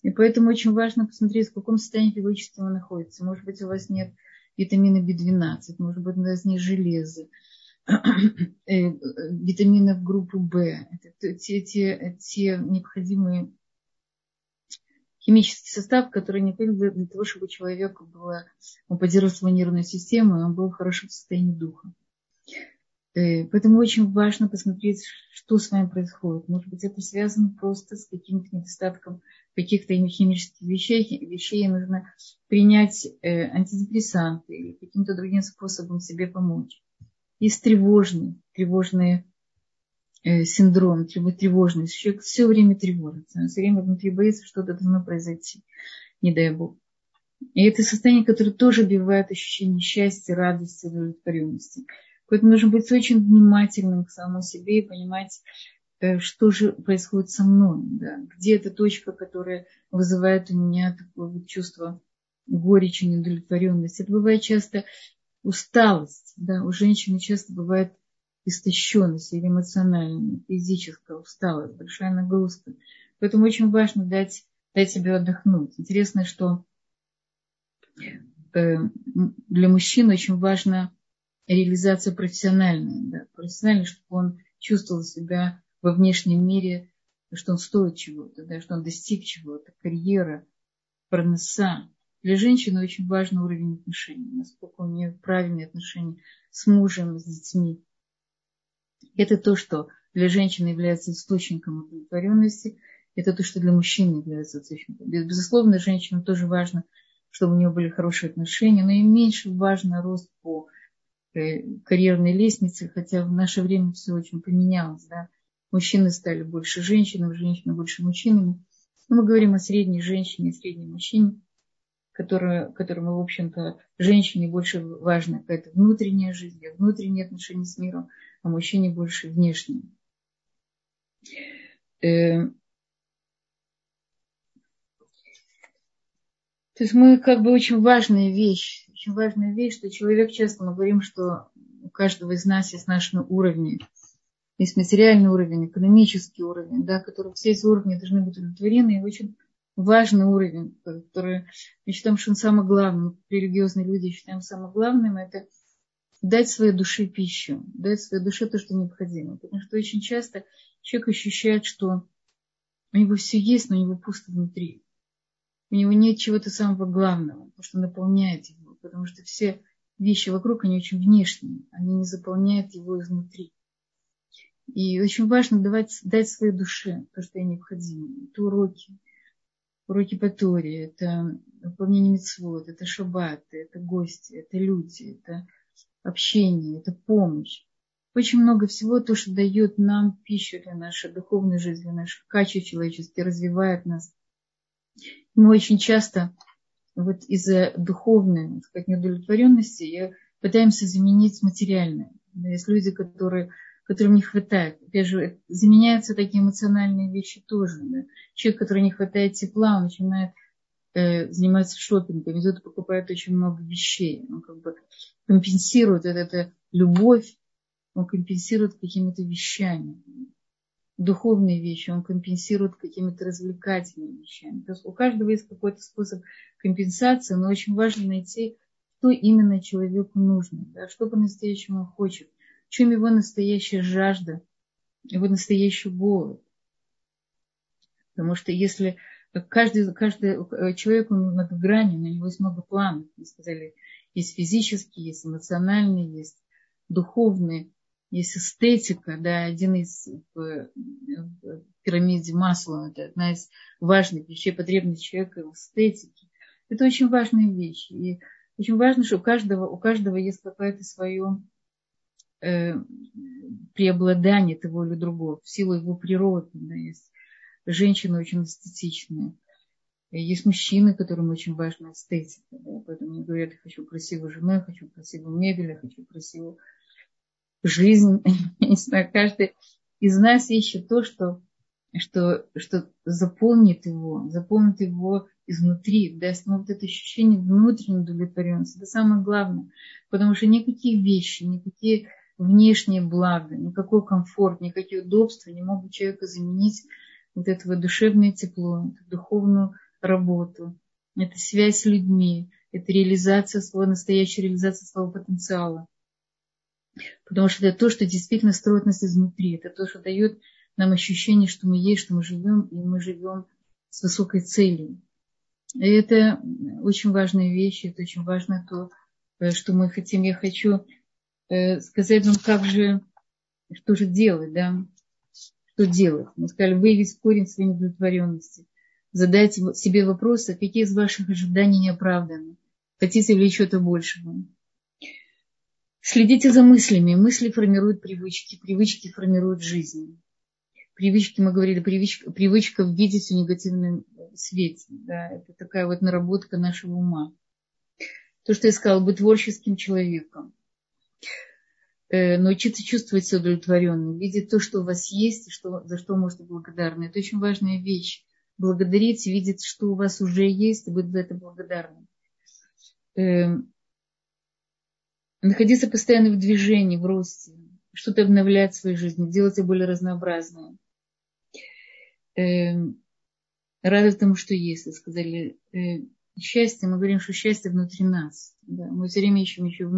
A: И поэтому очень важно посмотреть, в каком состоянии физического он находится. Может быть, у вас нет витамина B12, может быть, у вас нет железа, э, витаминов группы В. Это те, те, те необходимые химический состав, который необходим для того, чтобы у было, он поддерживал свою нервную систему, и он был в хорошем состоянии духа. Э, поэтому очень важно посмотреть, что с вами происходит. Может быть, это связано просто с каким-то недостатком каких-то химических вещей, вещей нужно принять э, антидепрессанты или каким-то другим способом себе помочь. Есть тревожный э, синдром, тревожность. Человек все время тревожится, он все время внутри боится, что-то должно произойти, не дай бог. И это состояние, которое тоже убивает ощущение счастья, радости, удовлетворенности. Поэтому нужно быть очень внимательным к самому себе и понимать, Э, что же происходит со мной, да? где эта точка, которая вызывает у меня такое вот чувство горечи, неудовлетворенности. Это бывает часто усталость, да? у женщины часто бывает истощенность или эмоциональная, физическая усталость, большая нагрузка. Поэтому очень важно дать, дать себе отдохнуть. Интересно, что э, для мужчин очень важна реализация профессиональная, да, профессиональная, чтобы он чувствовал себя во внешнем мире, что он стоит чего-то, да, что он достиг чего-то, карьера, проноса. Для женщины очень важный уровень отношений, насколько у нее правильные отношения с мужем, с детьми. Это то, что для женщины является источником удовлетворенности, это то, что для мужчины является источником. Безусловно, женщине тоже важно, чтобы у нее были хорошие отношения, но и меньше важно рост по э, карьерной лестнице, хотя в наше время все очень поменялось. Да? мужчины стали больше женщинами, женщины больше мужчинами. Но мы говорим о средней женщине, среднем мужчине, которая, которому, в общем-то, женщине больше важна какая-то внутренняя жизнь, внутренние отношения с миром, а мужчине больше внешние. Э, то есть мы как бы очень важная вещь, очень важная вещь, что человек часто мы говорим, что у каждого из нас есть наши уровни есть материальный уровень, экономический уровень, да, который все эти уровни должны быть удовлетворены, и очень важный уровень, который мы считаем, что он самый главный, религиозные люди считаем самым главным, это дать своей душе пищу, дать своей душе то, что необходимо. Потому что очень часто человек ощущает, что у него все есть, но у него пусто внутри. У него нет чего-то самого главного, то, что наполняет его, потому что все вещи вокруг, они очень внешние, они не заполняют его изнутри. И очень важно давать, дать своей душе то, что ей необходимо. Это уроки, уроки по Торе, это выполнение митцвот, это шаббат, это гости, это люди, это общение, это помощь. Очень много всего, то, что дает нам пищу для нашей духовной жизни, для наших качеств человеческих, развивает нас. Мы очень часто вот из-за духовной, так сказать, неудовлетворенности пытаемся заменить материальное. Есть люди, которые которым не хватает. Опять же, заменяются такие эмоциональные вещи тоже. Да? Человек, который не хватает тепла, он начинает э, заниматься шопингом, идет и покупает очень много вещей. Он как бы компенсирует вот эту любовь, он компенсирует какими-то вещами. Духовные вещи он компенсирует какими-то развлекательными вещами. То есть у каждого есть какой-то способ компенсации, но очень важно найти, что именно человеку нужно, да, что по-настоящему он хочет – чем его настоящая жажда, его настоящий голод. Потому что если каждый, каждый человек он многогранен, у него есть много планов. Мы сказали, есть физический, есть эмоциональный, есть духовный, есть эстетика, да, один из в, в пирамиде масла, это одна из важных вещей потребностей человека в эстетике. Это очень важная вещь. И очень важно, что у каждого, у каждого есть какое-то свое э, преобладание того или другого, в силу его природы. Да, есть женщины очень эстетичные. Есть мужчины, которым очень важна эстетика. Да, поэтому они говорят, я хочу красивую жену, я хочу красивую мебель, я хочу красивую жизнь. Я не знаю, каждый из нас ищет то, что, что, что заполнит его, заполнит его изнутри, даст ему вот это ощущение внутренней удовлетворенности. Это самое главное. Потому что никакие вещи, никакие внешние блага, никакой комфорт, никакие удобства не могут человека заменить вот это вот душевное тепло, духовную работу, это связь с людьми, это реализация своего, настоящая реализация своего потенциала. Потому что это то, что действительно строит нас изнутри. Это то, что дает нам ощущение, что мы есть, что мы живем, и мы живем с высокой целью. И это очень важная вещь, это очень важно то, э, что мы хотим. Я хочу э, сказать вам, как же, что же делать, да, что делать. Мы сказали, выявить корень своей удовлетворенности. Задать себе вопросы, какие из ваших ожиданий не оправданы. Хотите ли что-то большего? Следите за мыслями. Мысли формируют привычки, привычки формируют жизнь. Привычки, мы говорили, привычка, привычка видеть в негативном свете. Да, это такая вот наработка нашего ума. То, что я сказала, быть творческим человеком. Э, научиться чувствовать себя удовлетворенным, видеть то, что у вас есть, что, за что можете благодарны. Это очень важная вещь. Благодарить, видеть, что у вас уже есть, и быть за это благодарным. Э, находиться постоянно в движении, в росте, что-то обновлять в своей жизни, делать ее более разнообразной. Э, радоваться тому, что есть. Сказали, э, счастье, мы говорим, что счастье внутри нас. Да? Мы все время ищем еще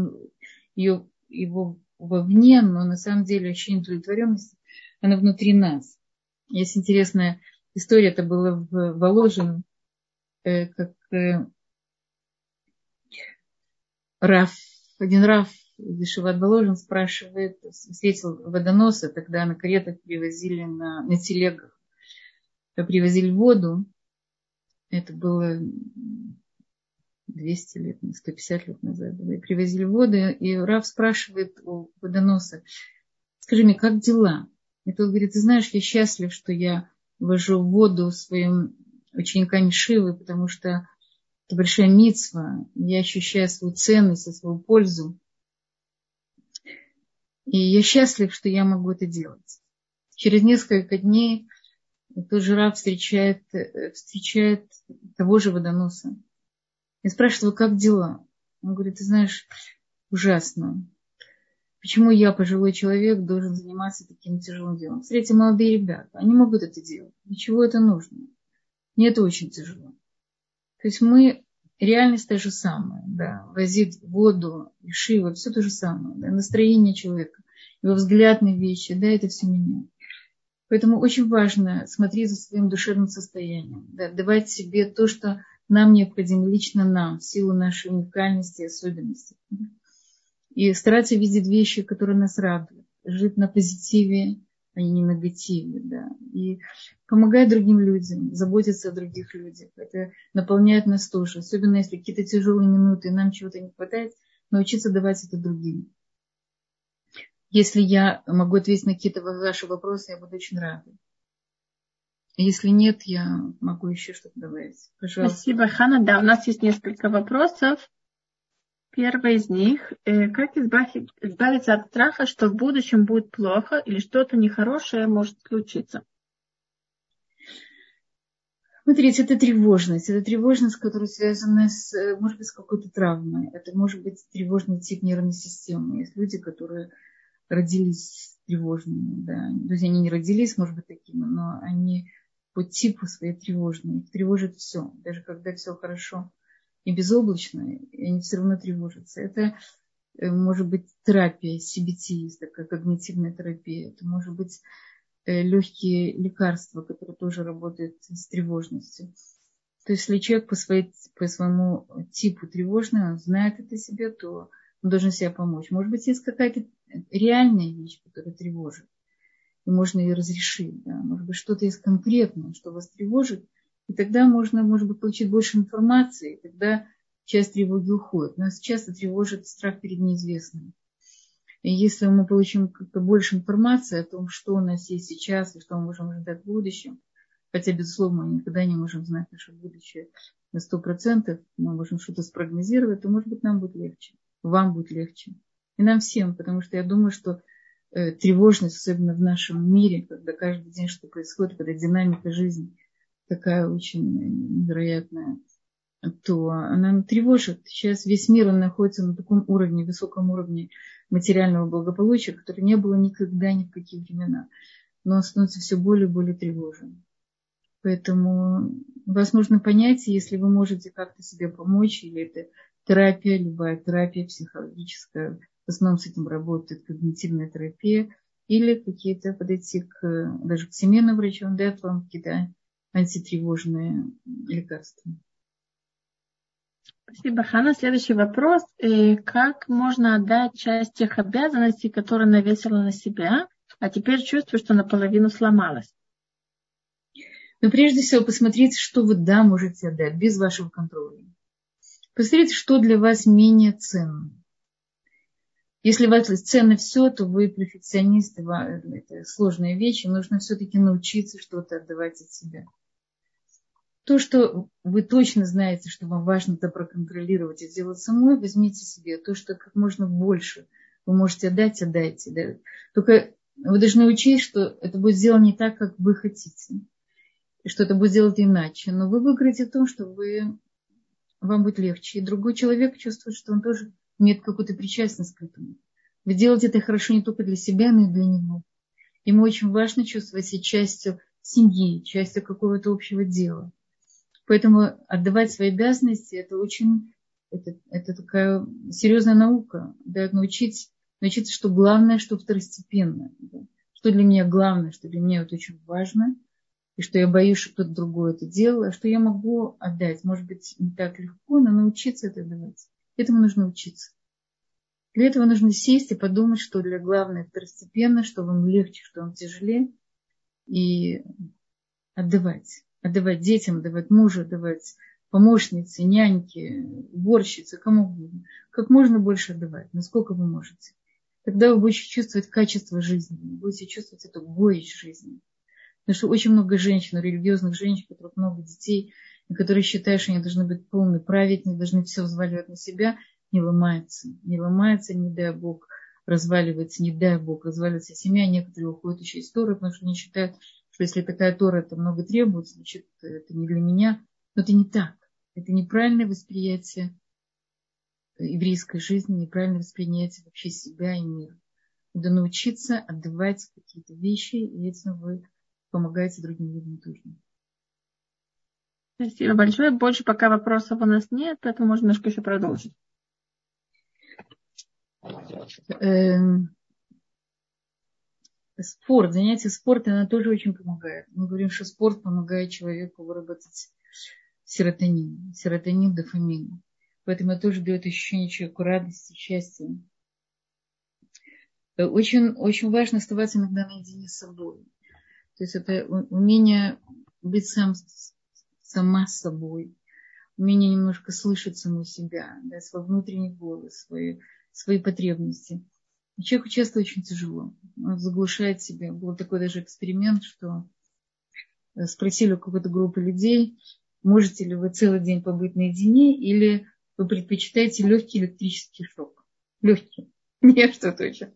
A: ее, его вовне, но на самом деле ощущение удовлетворенности, оно внутри нас. Есть интересная история, это было в Воложин, э, как э, Раф один Раф Вишеват Воложин спрашивает, встретил водоноса, тогда на каретах привозили на, на телегах, привозили воду. Это было 200 лет, 150 лет назад. И привозили воду, и Раф спрашивает у водоноса, скажи мне, как дела? И тот говорит, ты знаешь, я счастлив, что я вожу воду своим ученикам Шивы, потому что это большая митцва. Я ощущаю свою ценность свою пользу. И я счастлив, что я могу это делать. Через несколько дней тот же раб встречает, встречает того же водоноса. И спрашивает его, как дела? Он говорит, ты знаешь, ужасно. Почему я, пожилой человек, должен заниматься таким тяжелым делом? Смотрите, молодые ребята, они могут это делать. Для чего это нужно? Мне это очень тяжело. То есть мы, реальность та же самая, да, возить воду, шива, все то же самое, да, настроение человека, его взгляд на вещи, да, это все меняет. Поэтому очень важно смотреть за своим душевным состоянием, да, давать себе то, что нам необходимо, лично нам, в силу нашей уникальности и особенностей. И стараться видеть вещи, которые нас радуют, жить на позитиве, а не негативе, да. И помогать другим людям, заботиться о других людях. Это наполняет нас тоже. Особенно если какие-то тяжелые минуты, и нам чего-то не хватает, научиться давать это другим. Если я могу ответить на какие-то ваши вопросы, я буду очень рада. Если нет, я могу еще что-то добавить.
B: Пожалуйста. Спасибо, Хана. Да, у нас есть несколько вопросов. Первый из них, э, как избавить, избавиться от страха, что в будущем будет плохо или что-то нехорошее может случиться?
A: Смотрите, это тревожность. Это тревожность, которая связана с, э, может быть, с какой-то травмой. Это может быть тревожный тип нервной системы. Есть люди, которые родились тревожными. Да. То есть они не родились, может быть, такими, но они по типу своей тревожные. Их тревожит все. Даже когда все хорошо и безоблачно, и они все равно тревожатся. Это э, может быть терапия, CBT, такая когнитивная терапия. Это может быть э, легкие лекарства, которые тоже работают с тревожностью. То есть, если человек по, своей, по своему типу тревожный, он знает это себе, то он должен себе помочь. Может быть, есть какая-то реальная вещь, которая тревожит. И можно ее разрешить. Да? Может быть, что-то есть конкретное, что вас тревожит. И тогда можно, может быть, получить больше информации. И тогда часть тревоги уходит. Нас часто тревожит страх перед неизвестным. И если мы получим как-то больше информации о том, что у нас есть сейчас и что мы можем ждать в будущем, хотя, безусловно, мы никогда не можем знать наше будущее на сто процентов, мы можем что-то спрогнозировать, то, может быть, нам будет легче, вам будет легче. И нам всем, потому что я думаю, что тревожность, особенно в нашем мире, когда каждый день что происходит, когда динамика жизни такая очень невероятная, то она тревожит. Сейчас весь мир он находится на таком уровне, высоком уровне материального благополучия, который не было никогда ни в какие времена. Но он становится все более и более тревожен. Поэтому вас нужно понять, если вы можете как-то себе помочь, или это терапия, любая терапия психологическая, в основном с этим работает когнитивная терапия, или какие-то подойти к, даже к семейным врачам, дать вам какие-то антитревожные лекарства.
B: Спасибо, Хана. Следующий вопрос. Э, как можно отдать часть тех обязанностей, которые навесила на себя, а теперь чувствую, что наполовину сломалась?
A: Но прежде всего посмотрите, что вы да можете отдать без вашего контроля. Посмотрите, что для вас менее ценно. Если вас ценно все, то вы перфекционист, это сложные вещи, нужно все-таки научиться что-то отдавать от себя. То, что вы точно знаете, что вам важно это проконтролировать и сделать самой, возьмите себе. То, что как можно больше вы можете отдать, отдайте. Да. Только вы должны учесть, что это будет сделано не так, как вы хотите. Что это будет сделано иначе. Но вы выиграете в том, что вы, вам будет легче. И другой человек чувствует, что он тоже имеет какую-то причастность к этому. Вы делаете это хорошо не только для себя, но и для него. Ему очень важно чувствовать себя частью семьи, частью какого-то общего дела. Поэтому отдавать свои обязанности это очень это, это такая серьезная наука. Да, научить, научиться, что главное, что второстепенно. Да. Что для меня главное, что для меня это очень важно. И что я боюсь, что кто-то другой это делал, а что я могу отдать. Может быть, не так легко, но научиться это давать. Этому нужно учиться. Для этого нужно сесть и подумать, что для главного второстепенно, что вам легче, что вам тяжелее. И отдавать отдавать детям, отдавать мужу, отдавать помощнице, няньке, уборщице, кому угодно. Как можно больше отдавать, насколько вы можете. Тогда вы будете чувствовать качество жизни, вы будете чувствовать эту горечь жизни. Потому что очень много женщин, религиозных женщин, у которых много детей, и которые считают, что они должны быть полны праведны, должны все взваливать на себя, не ломается. Не ломается, не дай Бог, разваливается, не дай Бог, разваливается семья. Некоторые уходят еще из Торы, потому что они считают, что если такая Тора это много требует, значит, это не для меня. Но это не так. Это неправильное восприятие еврейской жизни, неправильное восприятие вообще себя и мира. Надо научиться отдавать какие-то вещи, и этим вы помогаете другим людям тоже.
B: Спасибо большое. Больше пока вопросов у нас нет, поэтому можно немножко еще продолжить.
A: Эм, спорт, занятие спортом, она тоже очень помогает. Мы говорим, что спорт помогает человеку выработать серотонин, серотонин, дофамин. Поэтому это тоже дает ощущение человеку радости, счастья. Очень, очень важно оставаться иногда наедине с собой. То есть это умение быть сам, сама собой, умение немножко слышать саму себя, да, свой внутренний голос, свои, свои потребности. Человеку часто очень тяжело. Он заглушает себя. Был такой даже эксперимент, что э, спросили у какой-то группы людей, можете ли вы целый день побыть наедине или вы предпочитаете легкий электрический шок. Легкий. Не что точно.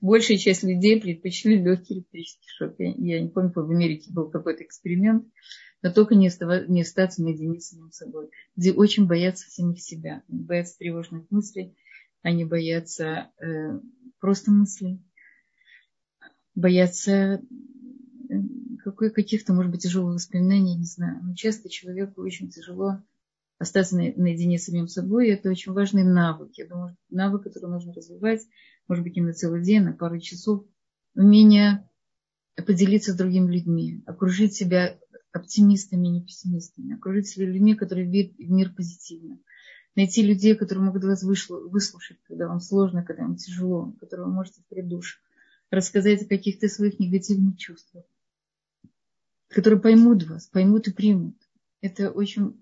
A: Большая часть людей предпочли легкий электрический шок. Я, я не помню, в Америке был какой-то эксперимент, но только не, оставаться, не остаться наедине с самим собой, где очень боятся самих себя, боятся тревожных мыслей, они боятся э, просто мыслей, боятся э, какой, каких-то, может быть, тяжелых воспоминаний, не знаю. Но часто человеку очень тяжело остаться на, наедине с самим собой, и это очень важный навык. Я думаю, навык, который нужно развивать, может быть, не на целый день, на пару часов. Умение поделиться с другими людьми, окружить себя оптимистами, не пессимистами, окружить себя людьми, которые видят мир позитивно. Найти людей, которые могут вас выслушать, когда вам сложно, когда вам тяжело, которые вы можете душу. Рассказать о каких-то своих негативных чувствах, которые поймут вас, поймут и примут. Это очень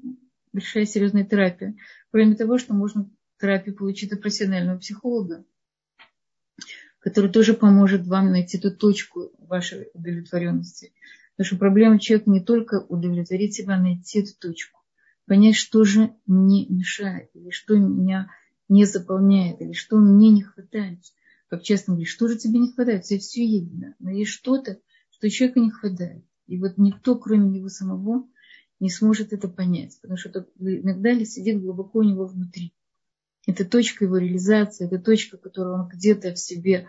A: большая серьезная терапия. Кроме того, что можно терапию получить от профессионального психолога, который тоже поможет вам найти ту точку вашей удовлетворенности. Потому что проблема человека не только удовлетворить себя, а найти эту точку. Понять, что же мне мешает, или что меня не заполняет, или что мне не хватает. Как часто говорит, что же тебе не хватает? Все, все да. Но есть что-то, что человека не хватает. И вот никто, кроме него самого, не сможет это понять. Потому что это иногда сидит глубоко у него внутри. Это точка его реализации, это точка, которую он где-то в себе,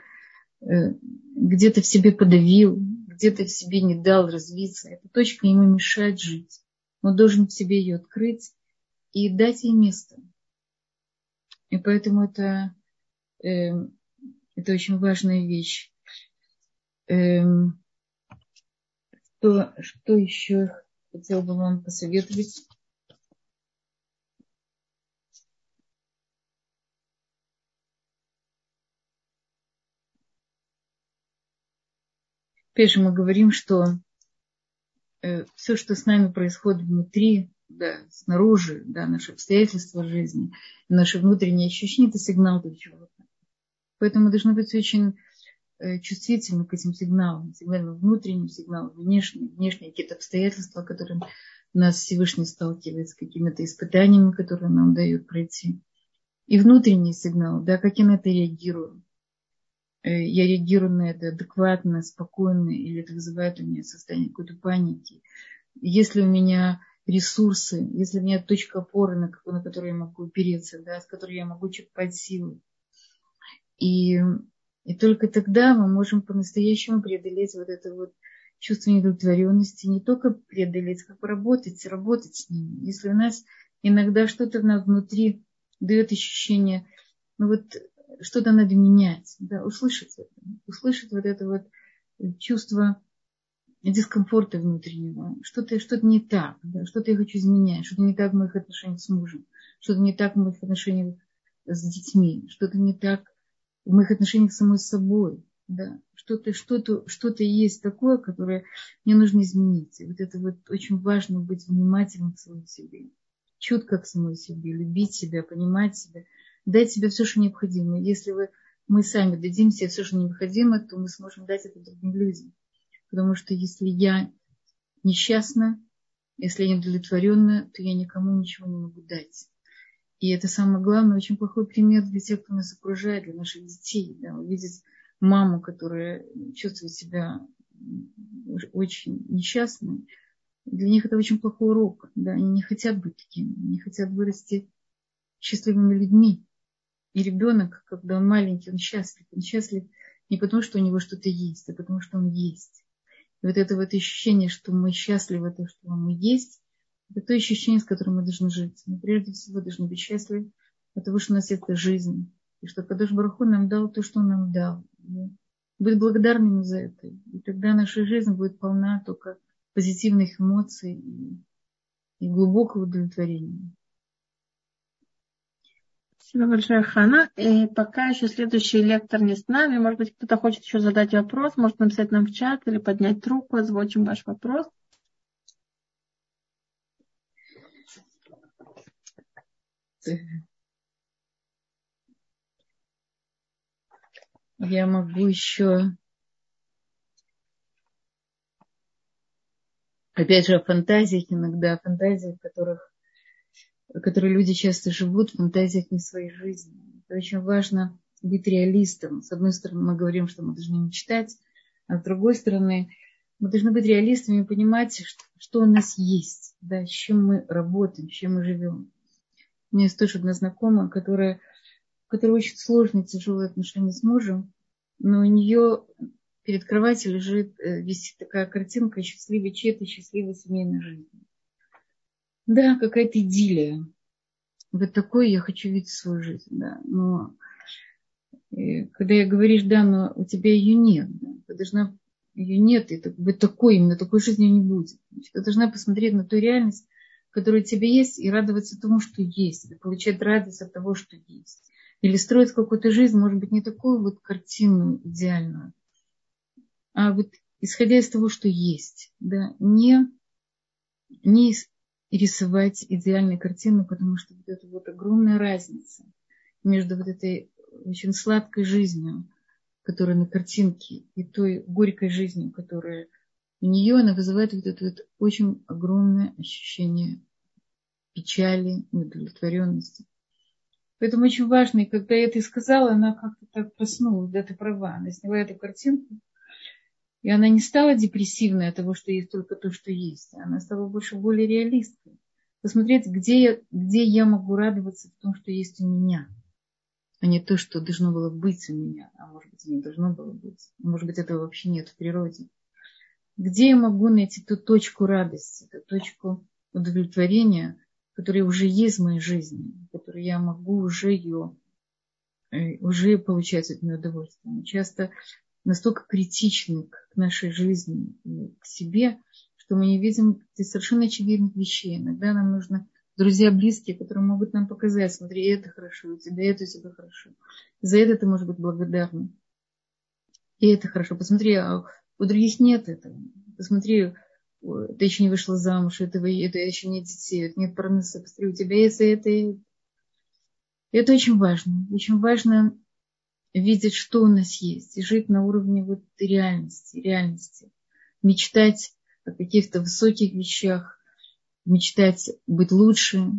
A: э, где-то в себе подавил, где-то в себе не дал развиться. Эта точка ему мешает жить. Он должен в себе ее открыть и дать ей место. И поэтому это, э, это очень важная вещь. Э, что, что еще хотел бы вам посоветовать? Опять же, мы говорим, что э, все, что с нами происходит внутри, да, снаружи, да, наши обстоятельства жизни, наши внутренние ощущения, это сигнал для чего-то. Поэтому мы должны быть очень э, чувствительны к этим сигналам, сигналам внутренним, сигналам внешним, внешние какие-то обстоятельства, которые нас Всевышний сталкивает с какими-то испытаниями, которые нам дают пройти. И внутренний сигнал, да, как я на это реагирую. Э, я реагирую на это адекватно, спокойно, или это вызывает у меня состояние какой-то паники. Если у меня ресурсы, если у меня точка опоры, на, на которую я могу опереться, да, с которой я могу черпать силы. И, и только тогда мы можем по-настоящему преодолеть вот это вот чувство недовлетворенности, не только преодолеть, как поработать, работать с ними. Если у нас иногда что-то внутри дает ощущение, ну вот что-то надо менять, да, услышать это, услышать вот это вот чувство дискомфорта внутреннего, что-то что не так, да, что-то я хочу изменять, что-то не так в моих отношениях с мужем, что-то не так в моих отношениях с детьми, что-то не так в моих отношениях с самой собой, да, что-то что-то что-то есть такое, которое мне нужно изменить. И вот это вот очень важно быть внимательным к самому себе, чутко к самой себе, любить себя, понимать себя – дать себе все, что необходимо. Если вы, мы сами дадим себе все, что необходимо, то мы сможем дать это другим людям. Потому что если я несчастна, если я недовлетворенна, то я никому ничего не могу дать. И это самое главное, очень плохой пример для тех, кто нас окружает, для наших детей. Да, увидеть маму, которая чувствует себя очень несчастной, для них это очень плохой урок. Да, они не хотят быть такими, не хотят вырасти счастливыми людьми. И ребенок, когда он маленький, он счастлив. Он счастлив не потому, что у него что-то есть, а потому, что он есть. И вот это вот ощущение, что мы счастливы, то, что мы есть, это то ощущение, с которым мы должны жить. Мы прежде всего должны быть счастливы от того, что у нас это жизнь. И что Кадош Бараху нам дал то, что он нам дал. И быть благодарными за это. И тогда наша жизнь будет полна только позитивных эмоций и, и глубокого удовлетворения.
B: Спасибо большое, Хана. И пока еще следующий лектор не с нами. Может быть, кто-то хочет еще задать вопрос, может написать нам в чат или поднять руку, озвучим ваш вопрос.
A: Я могу еще опять же о фантазиях иногда, о фантазиях, которых которые люди часто живут в фантазиях не своей жизни. Это очень важно быть реалистом. С одной стороны, мы говорим, что мы должны мечтать, а с другой стороны, мы должны быть реалистами и понимать, что, что у нас есть, да, с чем мы работаем, с чем мы живем. У меня есть тоже одна знакомая, которая, у которой очень сложные, тяжелые отношения с мужем, но у нее перед кроватью лежит, э, висит такая картинка счастливой чьей-то счастливой семейной жизни. Да, какая-то идиллия. Вот такой я хочу видеть свою жизнь, да. Но э, когда я говоришь, да, но у тебя ее нет, да, ты должна Ее нет, и это, быть такой, именно такой жизни не будет. Значит, ты должна посмотреть на ту реальность, которая у тебя есть, и радоваться тому, что есть, и получать радость от того, что есть. Или строить какую-то жизнь, может быть, не такую вот картину идеальную, а вот исходя из того, что есть, да, не, не рисовать идеальную картину, потому что вот это вот огромная разница между вот этой очень сладкой жизнью, которая на картинке, и той горькой жизнью, которая у нее, она вызывает вот это вот очень огромное ощущение печали, неудовлетворенности. Поэтому очень важно, и когда я это сказала, она как-то так проснулась, да, ты права, она сняла эту картинку, и она не стала депрессивной от того, что есть только то, что есть. Она стала больше более реалисткой. Посмотреть, где я, где я могу радоваться в том, что есть у меня, а не то, что должно было быть у меня, а может быть, не должно было быть. Может быть, этого вообще нет в природе. Где я могу найти ту точку радости, ту точку удовлетворения, которая уже есть в моей жизни, которую я могу уже ее, э, уже получать от нее удовольствие. Часто настолько критичны к нашей жизни к себе, что мы не видим совершенно очевидных вещей. Иногда нам нужно друзья близкие, которые могут нам показать, смотри, это хорошо у тебя, это у тебя хорошо. За это ты можешь быть благодарным. И это хорошо. Посмотри, а у других нет этого. Посмотри, ты еще не вышла замуж, этого, это еще нет детей, нет парноса, посмотри, у тебя есть это, и это очень важно. Очень важно видеть, что у нас есть, и жить на уровне вот реальности, реальности. Мечтать о каких-то высоких вещах, мечтать быть лучше,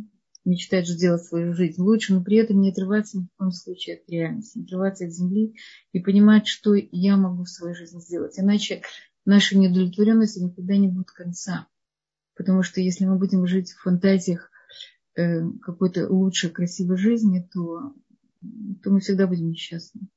A: мечтать сделать свою жизнь лучше, но при этом не отрываться ни в коем случае от реальности, не отрываться от земли и понимать, что я могу в своей жизни сделать. Иначе наша неудовлетворенность никогда не будет конца. Потому что если мы будем жить в фантазиях э, какой-то лучшей, красивой жизни, то, то мы всегда будем несчастны.